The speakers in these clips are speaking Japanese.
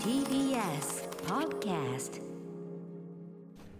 TBS Podcast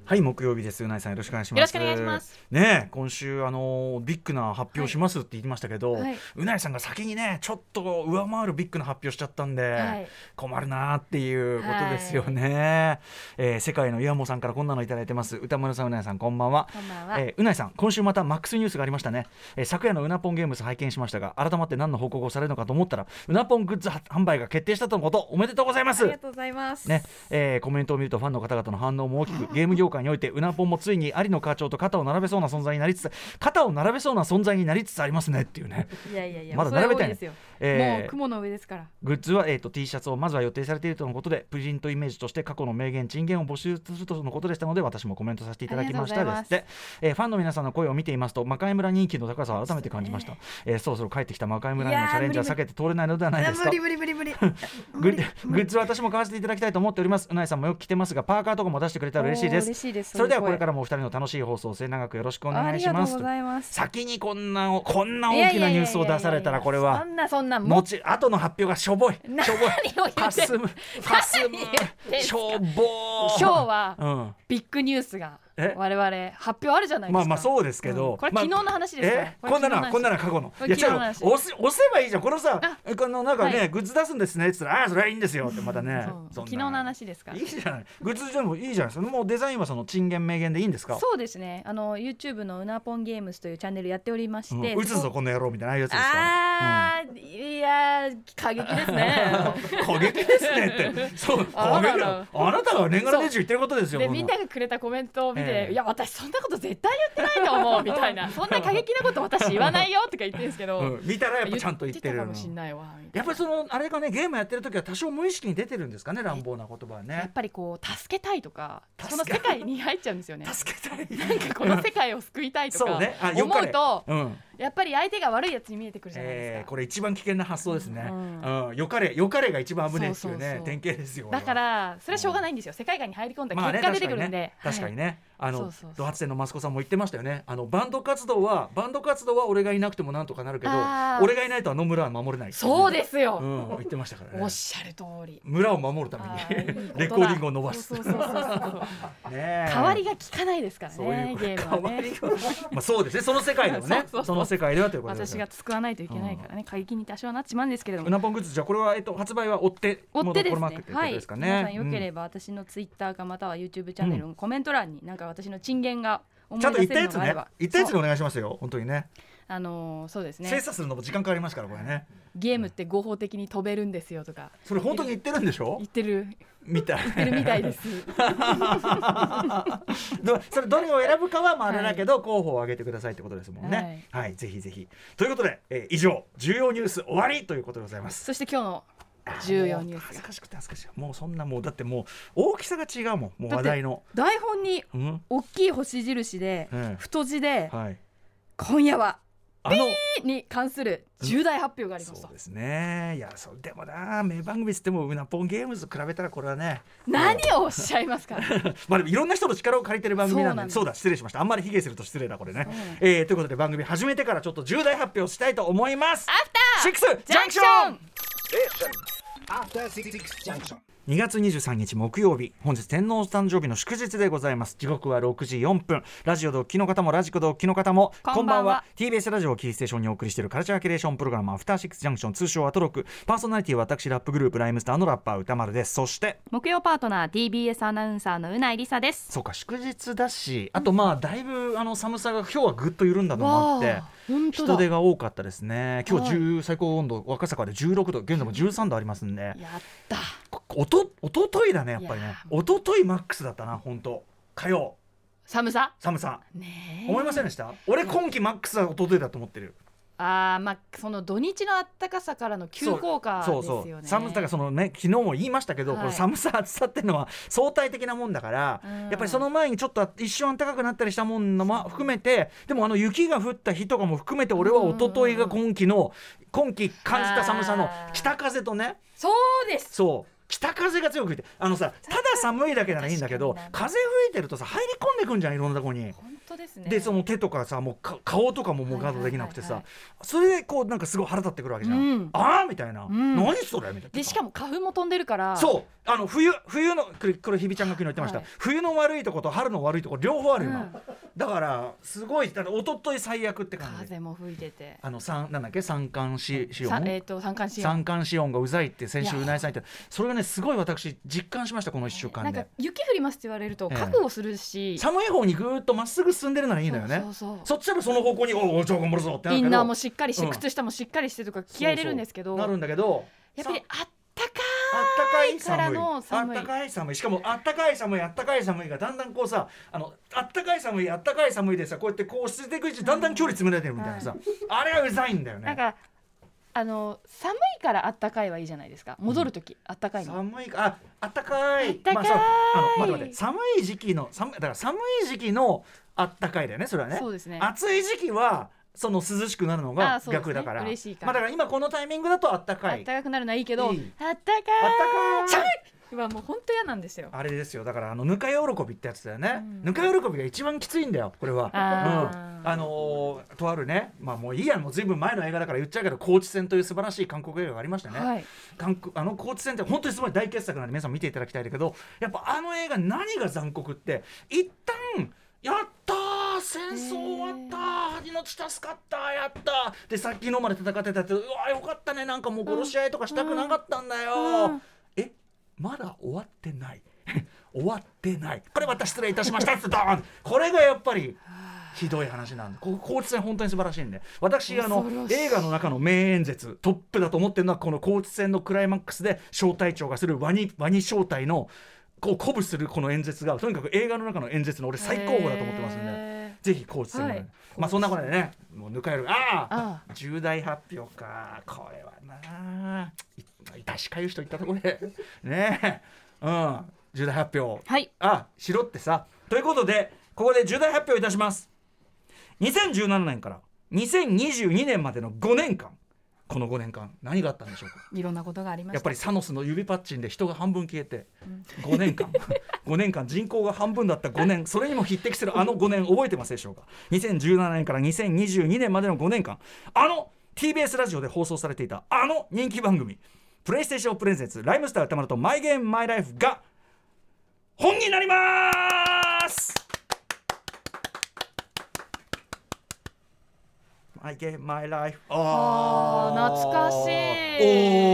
はい木曜日です。うないさんよろしくお願いします。よろしくお願いします。ねえ今週あのビッグな発表しますって言ってましたけど、はい。うないさんが先にねちょっと上回るビッグな発表しちゃったんで、はい。困るなっていうことですよね、えー世界の岩本さんからこんなのいただいてます。歌丸さんうないさんこんばんは。こんばんは。えーうないさん今週またマックスニュースがありましたね、えー昨夜のうなぽんゲームズ拝見しましたが改まって何の報告をされるのかと思ったらうなぽんグッズ販売が決定したとのことおめでとうございます。ありがとうございます。ねえーコメントを見るとファンの方々の反応も大きくゲーム業界においてうなぽんもついに有野課長と肩を並べそうな存在になりつつ肩を並べそうな存在になりつつありますねっていうね、いやいやいや、まだ並べたいね。えーもう雲の上ですから。グッズは、えー、と T シャツをまずは予定されているとのことでプリントイメージとして過去の名言珍言を募集するとのことでしたので私もコメントさせていただきましたです。って、えーファンの皆さんの声を見ていますと魔界村人気の高さを改めて感じました、えー。そろそろ帰ってきた魔界村へのチャレンジは避けて通れないのではないですか？無理無理無理 無理。グッズは私も買わせていただきたいと思っております。うないさんもよく着てますがパーカーとかも出してくれたら嬉しいです。嬉しいです。それではこれからももお二人の楽しい放送を末永くよろしくおお願いします。先にこんなこんな大きなニュースを出されたらこれは。そんなそんなももち後の発表がしょぼい。しょぼい。何を言ってしょぼ今日はうん。ビッグニュースが。え我々発表あるじゃないですか。まあまあそうですけど、うん。これまあ昨日の話ですからえ？こんなのこんなのは過去の。いや押せ押せばいいじゃん。このさこのなんかね、はい。グッズ出すんですね。っつったらああそれはいいんですよ。ってまたね。昨日の話ですか。らいいじゃない。グッズでもいいじゃないですか。もうデザインはその珍言名言でいいんですか？そうですね。あの YouTube のうなぽんゲームスというチャンネルやっておりまして、うん、打つぞこの野郎みたいなやつですか？あー、いやー過激ですね。過激ですねって。そう過激だあなたが年がら年中言ってることですよでみんながくれたコメントを見いや私そんなこと絶対言ってないと思う みたいな。そんな過激なこと私言わないよとか言ってるんですけど、うん、見たらやっぱちゃんと言ってるたかもしんないわ。やっぱりそのあれがねゲームやってる時は多少無意識に出てるんですかね乱暴な言葉はやっねぱりこう助けたいとかその世界に入っちゃうんですよね。助けたい。なんかこの世界を救いたいとかそうね。あよ思うとうんやっぱり相手が悪いやつに見えてくるじゃないですか、えー、これ一番危険な発想ですね。ううん。ん、よかれよかれが一番危ないっていうね典型ですよ。だからそれはしょうがないんですよ。世界観に入り込んだ結果出てくるんで、確かにね。あのそうド発展のマスコさんも言ってましたよね。あのバンド活動はバンド活動は俺がいなくてもなんとかなるけど俺がいないとあの村は守れない。そうですよ、うん、言ってましたからね。おっ。しゃる通り。村を守るために レコーディングを伸ばす。そうそうそうそう ねえ。代わりが効かないですからそういうねゲームはね。代わりが。まあそうですね。その世界ではね。その世界ではということです私が救わないといけないからね過激に多少はなっちまうんですけれどもうなぽんグッズじゃあこれはえっと発売は追って追ってですねはいとですかね。皆さんよければば私のツイッターかまたは YouTube チャンネルのコメント欄になんか私の珍言が思ちゃんとい言ったやつね。言ったやつでお願いしますよ。本当にね。あのーそうですね。精査するのも時間かかりますからこれね。ゲームって合法的に飛べるんですよとか。それ本当に言ってるんでしょ？言ってる。みたい。言ってるみたいです。どそれどれを選ぶかはまああれだけど、候補を挙げてくださいってことですもんね。はい。はい、ぜひぜひ。ということで、えー以上重要ニュース終わりということでございます。そして今日の重要ニュース。恥ずかしくて恥ずかしい。もうそんなもうだってもう大きさが違うもん。もう話題の。台本にうん。大きい星印でええ太字ではい。今夜はあのに関する重大発表がありました。そうですね。いやそう。でもな名番組っつってもうなぽんゲームズと比べたらこれはね。何をおっしゃいますか まあでもいろんな人の力を借りてる番組なんでそうなんです。そうだ失礼しました。あんまり卑下すると失礼だこれね、うんえーということで番組始めてからちょっと重大発表したいと思います。アフターシックスジャンクション。After Six Junction. 2月23日木曜日本日天皇誕生日の祝日でございます。時刻は6時4分。ラジオドッキの方もラジコドッキの方もこんばんは。TBS ラジオをキーステーションにお送りしているカルチャーキュレーションプログラムアフターシックスジャンクション通称アトロック。パーソナリティは私ラップグループライムスターのラッパー歌丸です。そして木曜パートナー TBS アナウンサーのうないりさです。そうか祝日だしあとまあだいぶあの寒さが今日はぐっと緩んだのもあって人手が多かったですね。今日はい。10最高温度赤坂で16度現在も13度ありますんで。やった。こおとおとといだねやっぱりね。おとといマックスだったな本当。火曜。寒さ？寒さ。ねえ。思いませんでした？俺今季マックスはおとといだと思ってる。あーまあその土日の暖かさからの急降下ですそうよねそう。寒さだからそのね昨日も言いましたけど、はい。この寒さ暑さっていうのは 相対的なもんだから、うん。やっぱりその前にちょっと一瞬暖かくなったりしたもんのも含めてでもあの雪が降った日とかも含めて俺は一昨日が今季の今季感じた寒さの北風とね。そうです。そう北風が強く吹いてあのさただ寒いだけならいいんだけど風吹いてるとさ入り込んでくんじゃんいろんなとこに当ですね。でその手とかさもうか顔とかももうガードできなくてさ、それでこうなんかすごい腹立ってくるわけじゃん、うん。ああみたいな、ん。何それみたいな。でしかも花粉も飛んでるから。そう。あの冬冬のこれこれひびちゃんが昨日言ってました、はい。冬の悪いとこと春の悪いとこ両方ある今、うん。だからすごいだから一昨日最悪って感じ。風も吹いてて。あの三なんだっけ？三寒四四温？さえっ、と三寒四温。三寒四温がうざいって先週いうやなえさん言ってそれがねすごい私実感しましたこの1週間なんかで雪降りますって言われるとええ。覚悟するし、寒い方にぐーっとまっすぐ進んでるならいいのよね。そっちらその方向におおじゃあ頑張るぞってなるけどインナーもしっかりして、う。ん靴下もしっかりしてとか気合い入れるんですけどなるんだけどやっぱりさあったかあったかいからの寒いあったかい寒いしかもあったかい寒いあったかい寒いがだんだんこうさあのあったかい寒いあったかい寒いでさこうやってこう捨てていくうちにだんだん距離詰められてるみたいなさ、あれがうざいんだよねなんかあの寒いからあったかいはいいじゃないですか戻る時、あったかいの寒いかああったかいあったかいまあ、そうあの待って待って寒い時期の寒いだから寒い時期のあったかいだよねそれはね。そうですね。暑い時期はその涼しくなるのが逆だから、嬉しいか。らまあだから今このタイミングだとあったかい。あったかくなるのはいいけどあったかい。あったかい。はもう本当嫌なんですよ。あれですよ。だからあのぬか喜びってやつだよね、うん。ぬか喜びが一番きついんだよこれは。あー。うん、あのーとあるね。まあもういいやもうずいぶん前の映画だから言っちゃうけど高知戦という素晴らしい韓国映画がありましたね、はい。韓国あの高知戦って本当にすごい大傑作なんで皆さん見ていただきたいんだけどやっぱあの映画何が残酷って一旦やったー戦争終わったー命助かったーやったー。でさっきのまで戦ってたってうわよかったねなんかもう殺し合いとかしたくなかったんだよ。ー、うん。えまだ終わってない。終わってない。これまた失礼いたしましたってドーン。これがやっぱりひどい話なんでここ高知戦本当に素晴らしいんで。私あの映画の中の名演説トップだと思ってるのはこの高知戦のクライマックスで小隊長がするワニワニ小隊のこう鼓舞するこの演説がとにかく映画の中の演説の俺最高峰だと思ってますんでへぜひ高知戦の、はい。まあそんなことでねもう抜かれる。あああ重大発表か。これはない致しかゆしといったところで。ねえ。うん。重大発表。はい。あしろってさ。ということでここで重大発表いたします。2017年から2022年までの5年間この5年間何があったんでしょうか？いろんなことがありました。やっぱりサノスの指パッチンで人が半分消えて5年間。5年間人口が半分だった5年。それにも匹敵するあの5年覚えてますでしょうか？2017年から2022年までの5年間。あの TBS ラジオで放送されていたあの人気番組プレイステーションプレゼンツライムスター歌丸とマイゲームマイライフが本になりますマイゲームマイライフあー懐かしい。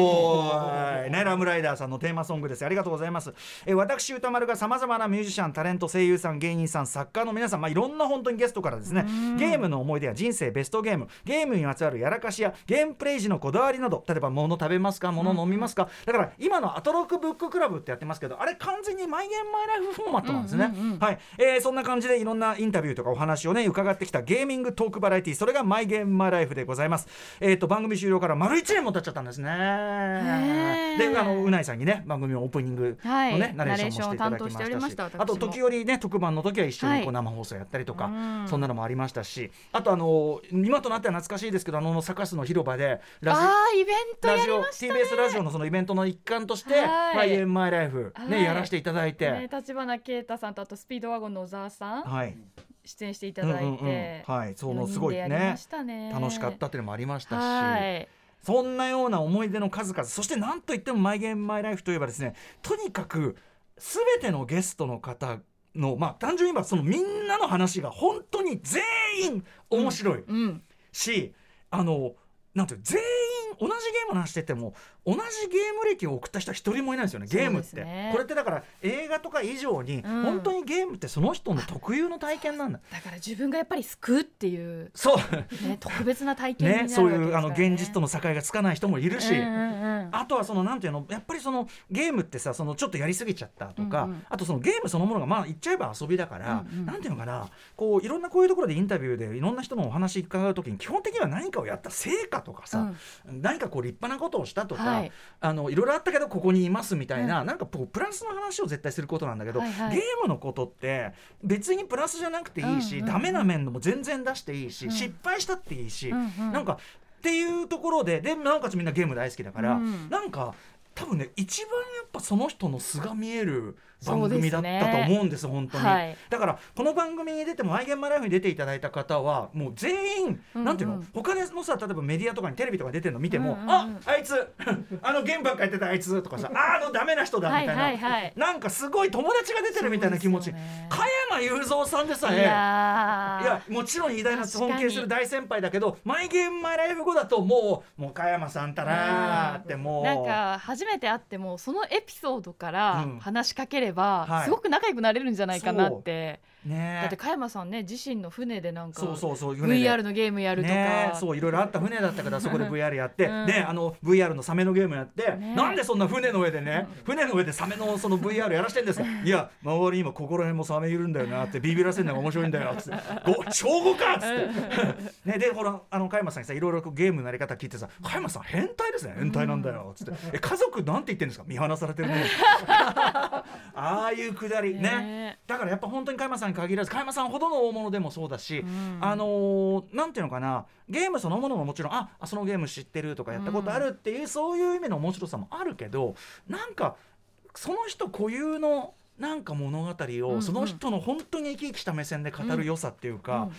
おねラムライダーさんのテーマソングですありがとうございます。え私歌丸がさまざまなミュージシャンタレント声優さん芸人さん作家の皆さん、まあ、いろんな本当にゲストからですね。ゲームの思い出や人生ベストゲームゲームにまつわるやらかしやゲームプレイ時のこだわりなど例えば物食べますか物飲みますか、だから今のアトロックブッククラブってやってますけどあれ完全にマイゲームマイライフフォーマットなんですね、はい、えーそんな感じでいろんなインタビューとかお話をね伺ってきたゲーミングトークバラエティそれがマイゲームマイライフでございます。えっ、と番組終了から丸1年も経っちゃったんですね。ー。であのうないさんにね番組のオープニングのね、はい。ナレーションもしていただきましたあと時折ね特番の時は一緒にこうはい。生放送やったりとか、うん。そんなのもありましたしあとあの今となっては懐かしいですけどあのサカスの広場でラジイベントやラジオりましたね。TBS ラジオのそのイベントの一環として「はい。マイ・ゲーム・マイ・ライフ」ね、はい。やらせていただいて、ね立花啓太さんとあとスピードワゴンの小沢さん。はい、出演していただいて、うんうんうん。はいそのすごいね。ね。楽しかったっていうのもありましたし、はい。そんなような思い出の数々。そして何といっても「マイ・ゲーム・マイ・ライフ」といえばですねとにかく全てのゲストの方のまあ単純に言えばそのみんなの話が本当に全員面白いうんし、あのなんていう全員同じゲームの話してても同じゲーム歴を送った人は一人もいないんですよねゲームって、ねこれってだから映画とか以上に、うん。本当にゲームってその人の特有の体験なんだ。だから自分がやっぱり救うっていう、そう。ね、特別な体験ねそういうあの現実との境がつかない人もいるし、うんうんうん。あとはそのなんていうのやっぱりそのゲームってさそのちょっとやりすぎちゃったとか、うんうん。あとそのゲームそのものがまあ言っちゃえば遊びだから、うんうん。なんていうのかなこういろんなこういうところでインタビューでいろんな人のお話伺う時に基本的には何かをやった成果とかさ、何かこう立派なことをしたとか、はい。あのいろいろあったけどここにいますみたいな、なんかこうプラスの話を絶対することなんだけど、はいはい。ゲームのことって別にプラスじゃなくていいし、うんうんうん。ダメな面も全然出していいし、うん。失敗したっていいし、うんうん。なんかっていうところででなおかつみんなゲーム大好きだから、うん。なんか多分ね一番ぱその人の素が見える番組だったねと思うんです本当に、はい。だからこの番組に出ても「アイゲンマライフ」に出ていただいた方はもう全員、うんうん。なんていうの他のさ例えばメディアとかにテレビとか出てるの見ても「うんうんうん。ああいつ あのゲームばっかやってたあいつ」とかさ「ああのダメな人だ」みたいな、はいはいはい。なんかすごい友達が出てるみたいな気持ち、ね。加山雄三さんでさえ。いやもちろん偉大な尊敬する大先輩だけど「マイ・ゲーム・マイ・ライフ」後だともうもう加山さんたなーってもう。なんか初めて会ってもそのエピソードからうん。話しかければ、はい。すごく仲良くなれるんじゃないかなって、ね。だって加山さんね自身の船でなんかそうそうそう VR のゲームやるとか、ねそういろいろあった船だったからそこで VR やって、うん。ねあの VR のサメのゲームやって、ね。なんでそんな船の上でね船の上でサメのその VR やらしてんですか。いや周りにもここら辺もサメいるんだよなってビビらせるのが面白いんだよっつって。ご小5かっつって。ねでほらあの加山さんにさいろいろゲームのやり方聞いてさ加山さん変態ですね。変態なんだよっつって。え家族なんて言ってんですか。見放されてるねああいうくだりね。ね。だからやっぱ本当に加山さんに限らず加山さんほどの大物でもそうだし、ん。あのーなんていうのかなゲームそのものももちろんああそのゲーム知ってるとかやったことあるっていう、そういう意味の面白さもあるけどなんかその人固有のなんか物語を、うんその人の本当に生き生きした目線で語る良さっていうか、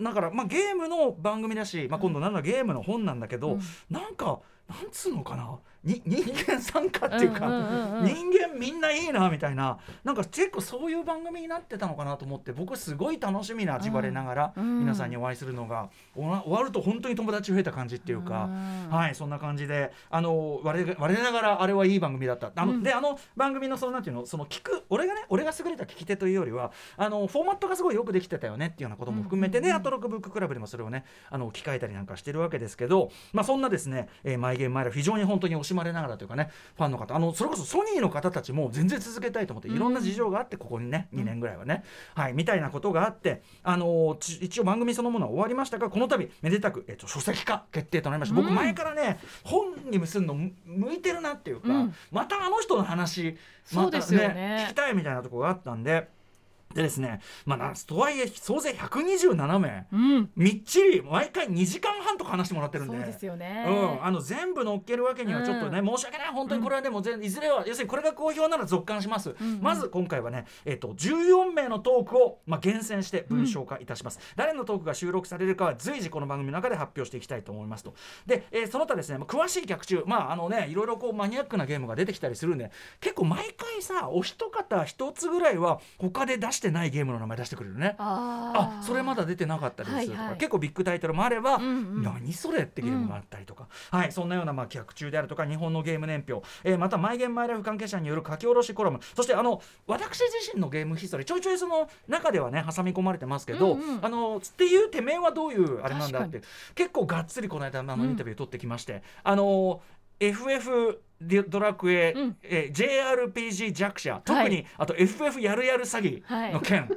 だから、まあ、ゲームの番組だし、まあ、今度なんだゲームの本なんだけど、うん。なんかなんつうのかな？に人間参加っていうか、うんうんうんうん。人間みんないいなみたいななんか結構そういう番組になってたのかなと思って僕すごい楽しみな味われながら、うん。皆さんにお会いするのがおわ終わると本当に友達増えた感じっていうか。うん。はいそんな感じであの我々我ながらあれはいい番組だった。あの、うん。であの番組のそのなんていうの？その聞く俺がね俺が優れた聞き手というよりはあのフォーマットがすごいよくできてたよねっていうようなことも含めてね、うんうんうんアトロックブッククラブでもそれをねあの置き換えたりなんかしてるわけですけどまあそんなですね、えー、マイゲームマイラ非常に本当に惜しまれながらというかねファンの方あのそれこそソニーの方たちも全然続けたいと思っていろんな事情があってここにね2年ぐらいはね、はいみたいなことがあってあのち一応番組そのものは終わりましたがこの度めでたく、えっと書籍化決定となりました。僕うん。前からね本に結んのむ向いてるなっていうか、うん。またあの人の話またそうですよね。聞きたいみたいなところがあったんででですねまあなとはいえ総勢127名。うん。みっちり毎回2時間半とか話してもらってるんで。そうですよね、うん、あの全部乗っけるわけにはちょっとね、申し訳ない。本当にこれはでも全いずれは要するにこれが好評なら続刊します、んうん。まず今回はね、えっと14名のトークを、まあ、厳選して文章化いたします、誰のトークが収録されるかは随時この番組の中で発表していきたいと思いますと。で、えーその他ですね、まあ、詳しい逆中まああのねいろいろこうマニアックなゲームが出てきたりするんで結構毎回さお一方一つぐらいは他で出してないゲームの名前出してくれるね。ああそれまだ出てなかったりするとか、はいはい。結構ビッグタイトルもあれば、うんうん。何それってゲームがあったりとか、はいそんなようなまあ逆中であるとか日本のゲーム年表、えーまたマイゲームマイライフ関係者による書き下ろしコラム。そしてあの私自身のゲームヒストリーちょいちょいその中ではね挟み込まれてますけど、うんうん。あのっていうてめえはどういうあれなんだっ確て結構がっつりこの間あのインタビュー取ってきまして、あの FF デドラクエ、うん。えー JRPG 弱者。特に、あと FF やるやる詐欺の件、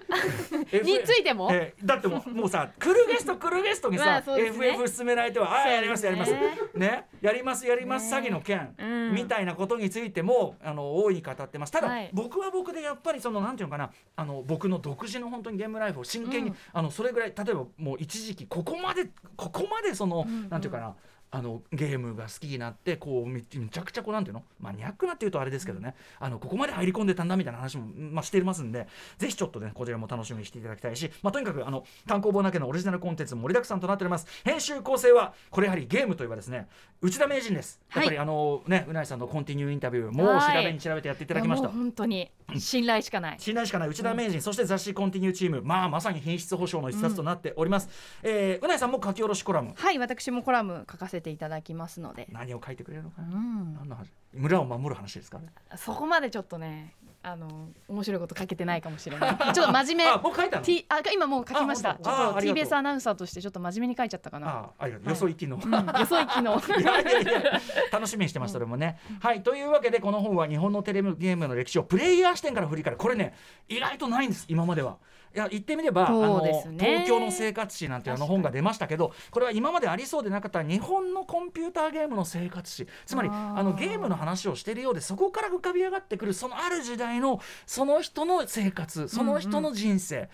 FF についても、えーだってもうもうさ来るゲスト来るゲストにまさ、ね。FF 進められてはああーやりますやります。ね。やりますやります、ね。詐欺の件、うん。みたいなことについてもあの大いに語ってます。ただ、はい。僕は僕でやっぱりそのなんていうのかなあの僕の独自の本当にゲームライフを真剣に、うん。あのそれぐらい例えばもう一時期ここまでここまでその、うんうん。なんていうかなあのゲームが好きになってこうめめちゃくちゃこうなんていうの？マニアックなっていうとあれですけどね、あのここまで入り込んでたんだみたいな話も、まあ、してますんでぜひちょっとねこちらも楽しみにしていただきたいし、まあ、とにかくあの単行本だけのオリジナルコンテンツも盛りだくさんとなっております。編集構成はこれやはりゲームといえばですね内田名人です。やっぱりあのねうないさんのコンティニューインタビューもう調はいべに調べてやっていただきました。もう本当に信頼しかない、信頼しかない。内田名人、そして雑誌コンティニューチーム。まあまさに品質保証の一冊となっております、えーうないさんも書き下ろしコラム。はい私もコラム書かせていただきますので、何を書いてくれるのかな、うん、何の話？村を守る話ですかそこまでちょっとねあの面白いこと書けてないかもしれない。ちょっと真面目。あ僕書いたの？T あ今もう書きました。あちょっと TBS アナウンサーとしてちょっと真面目に書いちゃったかな。あありがとう。よそ行きの、うん、よそ行きの。いやいやいや楽しみにしてますそれもね、はいというわけでこの本は日本のテレビゲームの歴史をプレイヤー視点から振り返る。これね意外とないんです今までは。いや言ってみれば、あそうの東京の生活史なんていうあの本が出ましたけどこれは今までありそうでなかった日本のコンピューターゲームの生活史。つまりあのゲームの話をしているようでそこから浮かび上がってくるそのある時代代のその人の生活その人の人生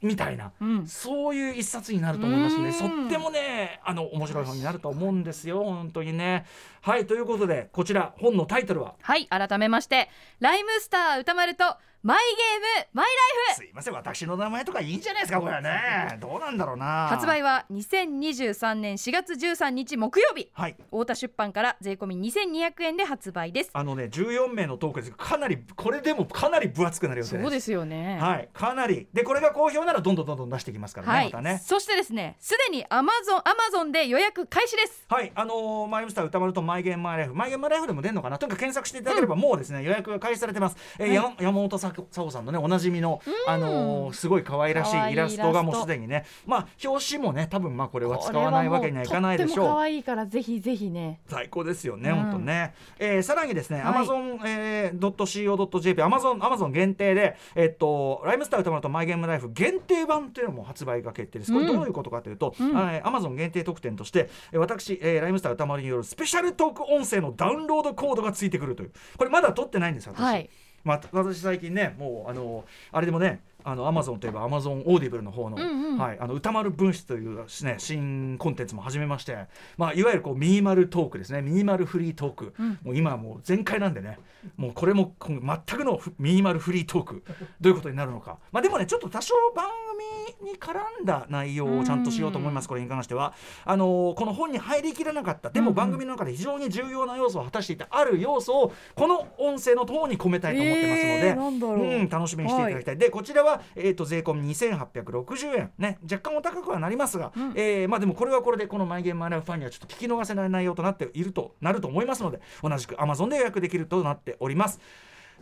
みたいな、うん。そういう一冊になると思いますので、うん。とってもねあの面白い本になると思うんですよ。本当にね。はいということでこちら本のタイトルは？はい改めましてライムスター歌丸とマイゲームマイライフ。すいません私の名前とかいいんじゃないですかこれはね。どうなんだろうな。発売は2023年4月13日木曜日。はい。太田出版から税込み2200円で発売です。あのね14名のトークです。かなりこれでもかなり分厚くなる予定です。そうですよね。はい。かなり。でこれが好評ならどんどんどんどん出していきますからね、はい。またね。そしてですねすでにアマゾンアマゾンで予約開始です。はい、あのーマイムスター歌丸とマイゲームマイライフ、マイゲームマイライフでも出るのかな、とにかく検索していただければ、もうですね、予約が開始されてます。えーはい。山山本さこさこさんのね、おなじみの、あのーすごい可愛らしいイラストがもうすでにね、まあ、表紙もね、多分まあ、これは使わないわけにはいかないでしこれはもうとっても可ょう。愛いからぜひぜひね最高ですよね、うん本当ね。えーさらにですね、はい Amazon、えー、.co.jp、Amazon、Amazon 限定で、えっと、ライムスター歌丸とマイゲームライフ限定版というのも発売が決定です。これどういうことかというと、うん Amazon 限定特典として、えー私、えーライムスター歌丸によるスペシャルトーク音声のダウンロードコードがついてくるという。これまだ取ってないんです、私。はいまあ、私最近ねもうあのあれでもねあのアマゾンといえばアマゾンオーディブルの方の,、うんうん。はい、あの宇多丸分室という、ね、新コンテンツも始めまして、まあ、いわゆるこうミニマルトークですね。ミニマルフリートーク、うん。もう今はもう全開なんでね。もうこれも全くのフミニマルフリートーク。どういうことになるのか、まあ、でもねちょっと多少番組に絡んだ内容をちゃんとしようと思います。これに関しては。あのこの本に入りきらなかった。でも番組の中で非常に重要な要素を果たしていたある要素をこの音声の方に込めたいと思ってますので、えーう。うん、楽しみにしていただきたい、でこちらは、えー、と税込み2860円。ね若干お高くはなりますが、うん。えーまあでもこれはこれでこのマイゲームマイライフファンにはちょっと聞き逃せない内容となっているとなると思いますので同じく Amazon で予約できるとなっております。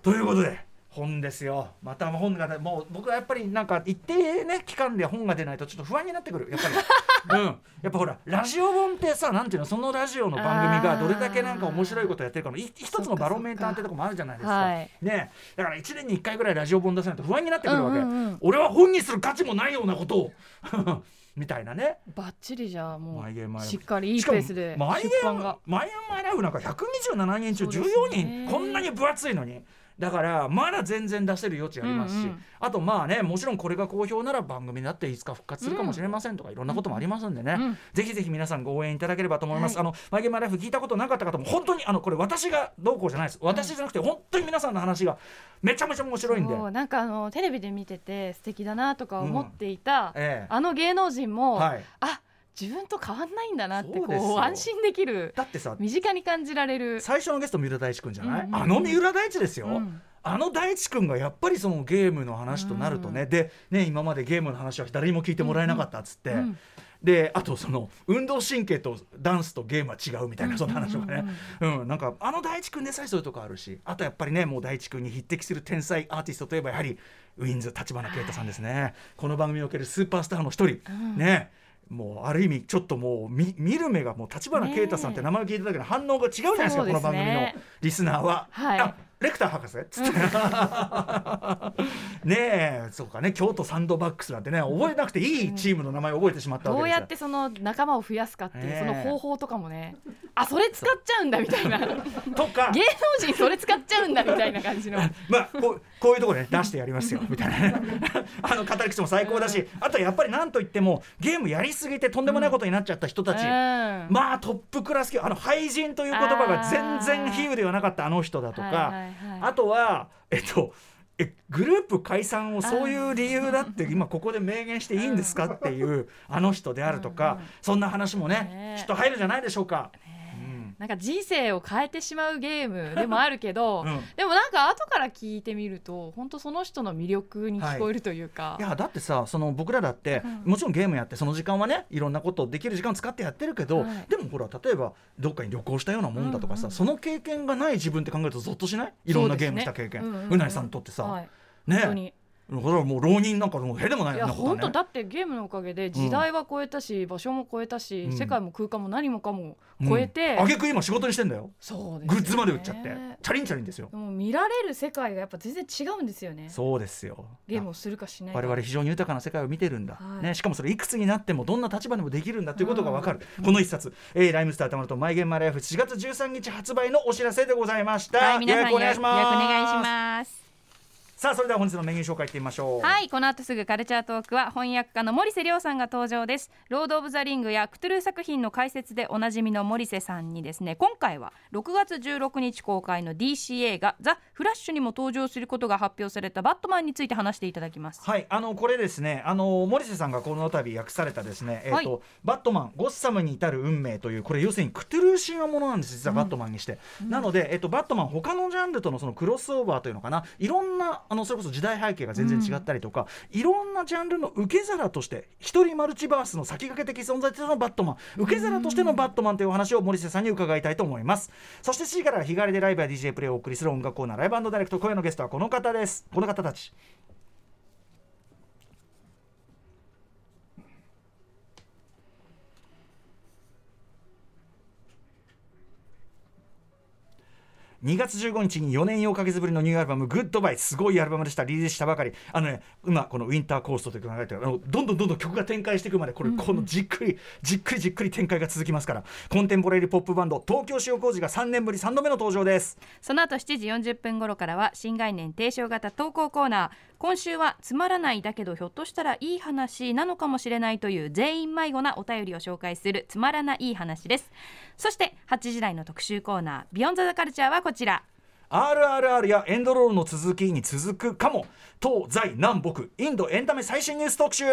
ということで本ですよ。また本がもう僕はやっぱりなんか一定ね期間で本が出ないとちょっと不安になってくる。やっぱり。うん。やっぱほらラジオ本ってさなんていうのそのラジオの番組がどれだけなんか面白いことやってるかのい一つのバロメーターってとこもあるじゃないですか。はい。ね。だから1年に1回ぐらいラジオ本出さないと不安になってくるわけ、うんうんうん。俺は本にする価値もないようなことを。みたいなね。バッチリじゃあもうしっかりいいペースで出版が。マイゲームマイライフなんか127人中14そうです人、ね。こんなに分厚いのにだからまだ全然出せる余地ありますし、うんうん。あとまあねもちろんこれが好評なら番組だっていつか復活するかもしれませんとか、いろんなこともありますんでね、うん。ぜひぜひ皆さんご応援いただければと思います、はいあのマイゲームライフ聞いたことなかった方も本当にあのこれ私がどうこうじゃないです。私じゃなくて本当に皆さんの話がめちゃめちゃ面白いんで、なんかあのテレビで見てて素敵だなとか思っていた、ええあの芸能人も、はい、あ自分と変わんないんだなってこう安心できるだってさ身近に感じられる、最初のゲスト三浦大知君じゃない、うん。うんうんあの三浦大知ですよ、うん。あの大地君がやっぱりそのゲームの話となるとね、うん。でね今までゲームの話は誰にも聞いてもらえなかったっつって、うん。であとその運動神経とダンスとゲームは違うみたいなそんな話とかね、うん。なんかあの大地君でさえそういうとこあるしあとやっぱりねもう大地君に匹敵する天才アーティストといえばやはりウィンズ立花啓太さんですね、この番組におけるスーパースターの一人、うん。ねもうある意味ちょっともう見見る目がもう立花啓太さんって名前を聞いただけで反応が違うじゃないですかね。この番組の。リスナーは。はい。あレクター博士？っつって。ねえそうかね。京都サンドバックスなんてね覚えなくていいチームの名前を覚えてしまったわどうけですよ。やってその仲間を増やすかっていう、ええ。その方法とかもねあそれ使っちゃうんだみたいな。芸 とか。能人それ使っちゃうんだみたいな感じの。まあこうこういうところで、ね、出してやりますよ みたいな。ねあの語り口も最高だしあとやっぱりなんといってもゲームやりすぎてとんでもないことになっちゃった人たち、うん。まあトップクラス級あの廃人という言葉が全然比喩ではなかったあの人だとか、はいはいはい。あとはえっとえグループ解散をそういう理由だって今ここで明言していいんですかっていうあの人であるとか。そんな話もねねきっと入るんじゃないでしょうか。なんか人生を変えてしまうゲームでもあるけど、うん。でもなんか後から聞いてみると本当その人の魅力に聞こえるというか、いやだってさその僕らだって、うん。もちろんゲームやってその時間はねいろんなことできる時間を使ってやってるけど、はい。でもほら例えばどっかに旅行したようなもんだとかさ、うんうんその経験がない自分って考えるとゾッとしない？いろんなゲームした経験。そうねうんうんうんうなりさんにとってさ、はい、ね本当にだからもう浪人なんかもうへでもないいやようなことはね。本当だってゲームのおかげで時代は超えたし、場所も超えたし、うん。世界も空間も何もかも超えて、あげく今仕事にしてんだよ。そうですよね。グッズまで売っちゃって。チャリンチャリンですよ。でも見られる世界がやっぱ全然違うんですよね。そうですよ。ゲームをするかしないか。我々非常に豊かな世界を見てるんだ、はい。ね、しかもそれいくつになってもどんな立場でもできるんだということが分かる、この一冊、えーライムスターたまるとマイゲームマイライフ4月13日発売のお知らせでございました、はい皆さんよろしくお願いしますさあそれでは本日のメニュー紹介いってみましょう。はいこの後すぐカルチャートークは翻訳家の森瀬亮さんが登場です。ロード・オブ・ザ・リングやクトゥルー作品の解説でおなじみの森瀬さんにですね今回は6月16日公開の DC 映画ザ・フラッシュにも登場することが発表されたバットマンについて話していただきます。はい、あのこれですね、あの森瀬さんがこの度訳されたですね、えっ、と、はいバットマンゴッサムに至る運命というこれ要するにクトゥルー神話ものなんです実はバットマンにして。なのでえっ、とバットマン他のジャンルとのそのクロスオーバーというのかな、いろんなあのそれこそ時代背景が全然違ったりとか、いろんなジャンルの受け皿として一人マルチバースの先駆け的存在としてのバットマン、受け皿としてのバットマンというお話を森瀬さんに伺いたいと思います。そして C からは日帰りでライブや DJ プレイをお送りする音楽コーナーライブダイレクト今夜のゲストはこの方です。この方たち。2月15日に4年4か月ぶりのニューアルバム「グッドバイ」すごいアルバムでした。リリースしたばかり。あのね今この「ウィンターコースト」という曲が流れてるあの。どんどんどんどん曲が展開していくまでこれ、このじっくりじっくりじっくり展開が続きますから。コンテンポラリーポップバンド東京塩麹が3年ぶり3度目の登場です。その後7時40分頃からは新概念提唱型投稿コーナー今週はつまらないだけどひょっとしたらいい話なのかもしれないという全員迷子なお便りを紹介するつまらない話です。そして8時台の特集コーナービヨンザザカルチャーはこちら。RRR やエンドロールの続きに続くかも。東西南北インドエンタメ最新ニュース特集。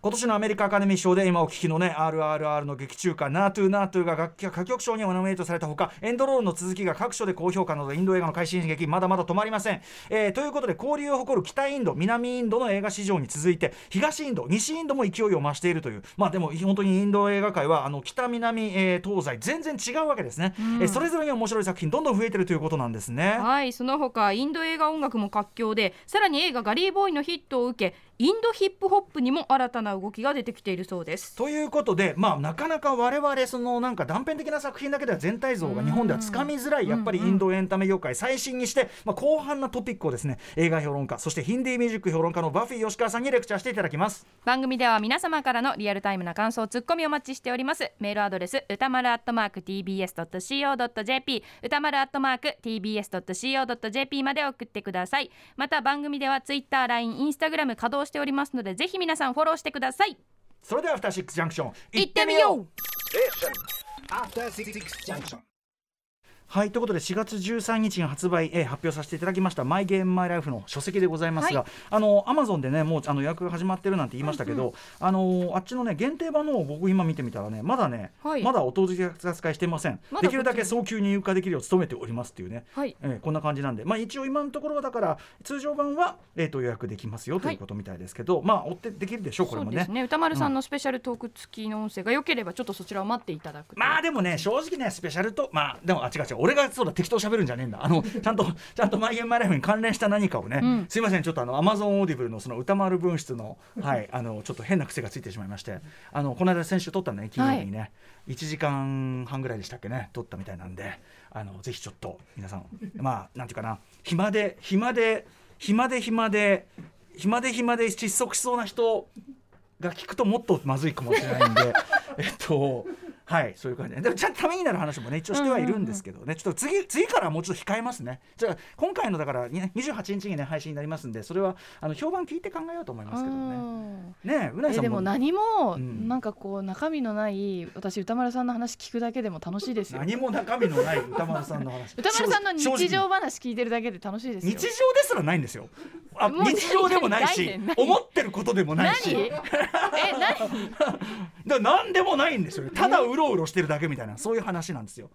今年のアメリカアカデミー賞で今お聞きのね RRR の劇中歌「ナートゥナートゥが楽曲歌曲賞にノミネートされたほかエンドロールの続きが各所で高評価などインド映画の快進撃まだまだ止まりません、えーということで交流を誇る北インド南インドの映画市場に続いて東インド西インドも勢いを増しているというまあでも本当にインド映画界はあの北南、えー東西全然違うわけですね、えーそれぞれに面白い作品どんどん増えてるということなんですね。はいその他インド映画音楽も活況でさらに映画ガリーボーイのヒットを受けインドヒップホップにも新たな動きが出てきているそうです。ということで、まあ、なかなか我々そのなんか断片的な作品だけでは全体像が日本ではつかみづらいやっぱりインドエンタメ業界最新にして、まあ、広範なトピックをですね映画評論家そしてヒンディーミュージック評論家のバフィー吉川さんにレクチャーしていただきます。番組では皆様からのリアルタイムな感想ツッコミをお待ちしております。メールアドレス歌丸アットマーク tbs.co.jp 歌丸アットマーク tbs.co.jp まで送ってください。また番組ではツイッター LINE インスタグラム稼働しておりますのでぜひ皆さんフォローしてください。それでは「アフターシックスジャンクション」行ってみよう。After Six Junction. はいということで4月13日に発売、えー発表させていただきました「マイ・ゲーム・マイ・ライフ」の書籍でございますが、はあのアマゾンでねもうあの予約が始まってるなんて言いましたけど、あのあっちのね限定版のを僕今見てみたらねまだね、はい。まだお取り扱いしていません、まだできるだけ早急に入荷できるよう努めておりますっていうね、はい。えーこんな感じなんで、まあ、一応今のところはだから通常版は、えー、と予約できますよということみたいですけど、まあ追ってできるでしょうこれもね。そうです。ね。宇多丸さん。のスペシャルトーク付きの音声が良ければちょっとそちらを待っていただくと。まあでもね正直ねスペシャルとまあでもあ違う違う俺がそうだ適当喋るんじゃねえんだ。あの ちゃんとちゃんとマイゲームマイライフに関連した何かをね、うん。すいませんちょっとあのアマゾンオーディブルのその宇多丸分室のはいあのちょっと変な癖がついてしまいましてあのこの間先週撮ったんだね金曜日にね、1時間半ぐらいでしたっけね撮ったみたいなんであのぜひちょっと皆さんまあなんていうかな暇で暇で暇で暇で暇で暇で窒息しそうな人が聞くともっとまずいかもしれないんで えっとはいそういう感じ。ででもちゃんとためになる話もね一応してはいるんですけどね、ちょっと次次からはもうちょっと控えますね。じゃあ今回のだから、ね、28日にね配信になりますんでそれはあの評判聞いて考えようと思いますけどね。うんねえうなぎさんえでも何もうん。なんかこう中身のない私歌丸さんの話聞くだけでも楽しいですよ。何も中身のない歌丸さんの話。歌丸さんの日常話聞いてるだけで楽しいですよ。日常ですらないんですよ。あ日常でもないし何何思ってることでもない何？しえ何？だ何でもないんですよただうろうろしてるだけみたいなそういう話なんですよ。